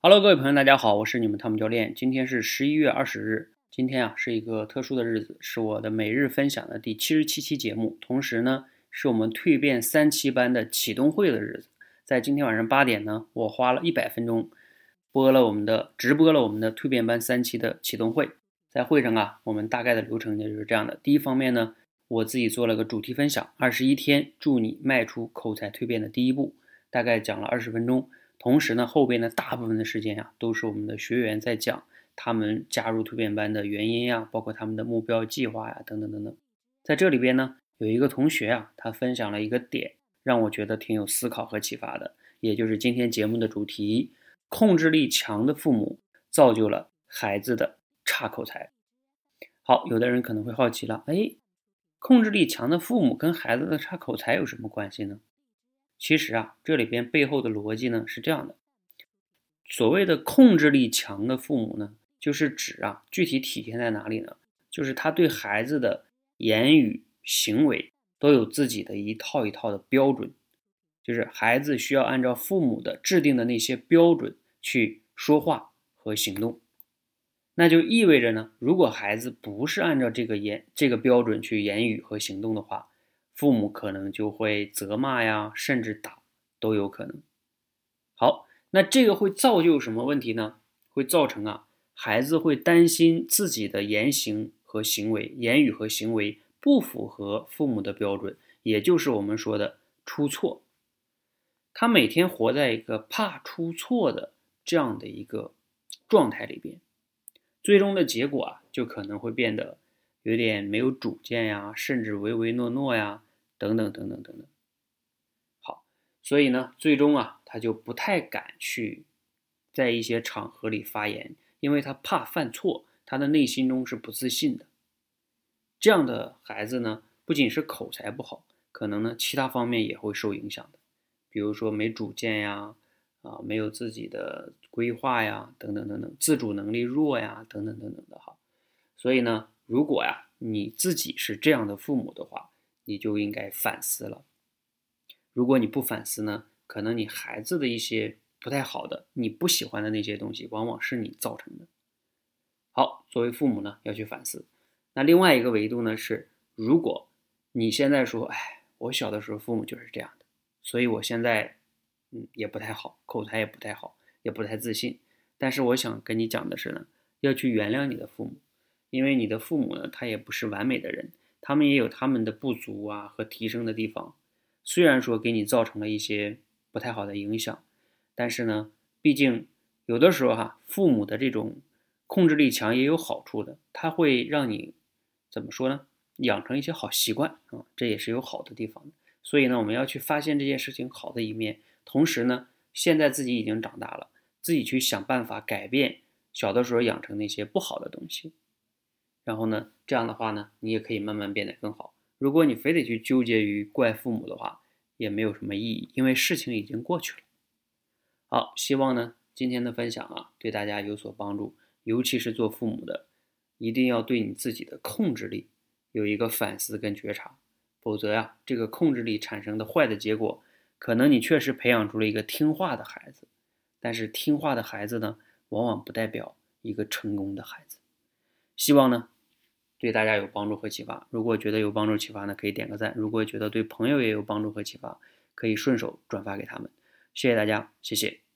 Hello，各位朋友，大家好，我是你们汤姆教练。今天是十一月二十日，今天啊是一个特殊的日子，是我的每日分享的第七十七期节目，同时呢是我们蜕变三期班的启动会的日子。在今天晚上八点呢，我花了一百分钟播了我们的直播了我们的蜕变班三期的启动会。在会上啊，我们大概的流程呢就是这样的：第一方面呢，我自己做了个主题分享，二十一天助你迈出口才蜕变的第一步，大概讲了二十分钟。同时呢，后边的大部分的时间呀，都是我们的学员在讲他们加入蜕变班的原因呀，包括他们的目标计划呀，等等等等。在这里边呢，有一个同学啊，他分享了一个点，让我觉得挺有思考和启发的，也就是今天节目的主题：控制力强的父母造就了孩子的差口才。好，有的人可能会好奇了，哎，控制力强的父母跟孩子的差口才有什么关系呢？其实啊，这里边背后的逻辑呢是这样的：所谓的控制力强的父母呢，就是指啊，具体体现在哪里呢？就是他对孩子的言语行为都有自己的一套一套的标准，就是孩子需要按照父母的制定的那些标准去说话和行动。那就意味着呢，如果孩子不是按照这个言这个标准去言语和行动的话，父母可能就会责骂呀，甚至打都有可能。好，那这个会造就什么问题呢？会造成啊，孩子会担心自己的言行和行为、言语和行为不符合父母的标准，也就是我们说的出错。他每天活在一个怕出错的这样的一个状态里边，最终的结果啊，就可能会变得有点没有主见呀，甚至唯唯诺诺呀。等等等等等等，好，所以呢，最终啊，他就不太敢去在一些场合里发言，因为他怕犯错，他的内心中是不自信的。这样的孩子呢，不仅是口才不好，可能呢，其他方面也会受影响的，比如说没主见呀，啊，没有自己的规划呀，等等等等，自主能力弱呀，等等等等的哈。所以呢，如果呀，你自己是这样的父母的话，你就应该反思了。如果你不反思呢，可能你孩子的一些不太好的、你不喜欢的那些东西，往往是你造成的。好，作为父母呢，要去反思。那另外一个维度呢是，如果你现在说，哎，我小的时候父母就是这样的，所以我现在嗯也不太好，口才也不太好，也不太自信。但是我想跟你讲的是呢，要去原谅你的父母，因为你的父母呢，他也不是完美的人。他们也有他们的不足啊和提升的地方，虽然说给你造成了一些不太好的影响，但是呢，毕竟有的时候哈，父母的这种控制力强也有好处的，他会让你怎么说呢？养成一些好习惯啊，这也是有好的地方的。所以呢，我们要去发现这件事情好的一面，同时呢，现在自己已经长大了，自己去想办法改变小的时候养成那些不好的东西。然后呢，这样的话呢，你也可以慢慢变得更好。如果你非得去纠结于怪父母的话，也没有什么意义，因为事情已经过去了。好，希望呢今天的分享啊对大家有所帮助，尤其是做父母的，一定要对你自己的控制力有一个反思跟觉察，否则呀，这个控制力产生的坏的结果，可能你确实培养出了一个听话的孩子，但是听话的孩子呢，往往不代表一个成功的孩子。希望呢。对大家有帮助和启发。如果觉得有帮助启发呢，可以点个赞；如果觉得对朋友也有帮助和启发，可以顺手转发给他们。谢谢大家，谢谢。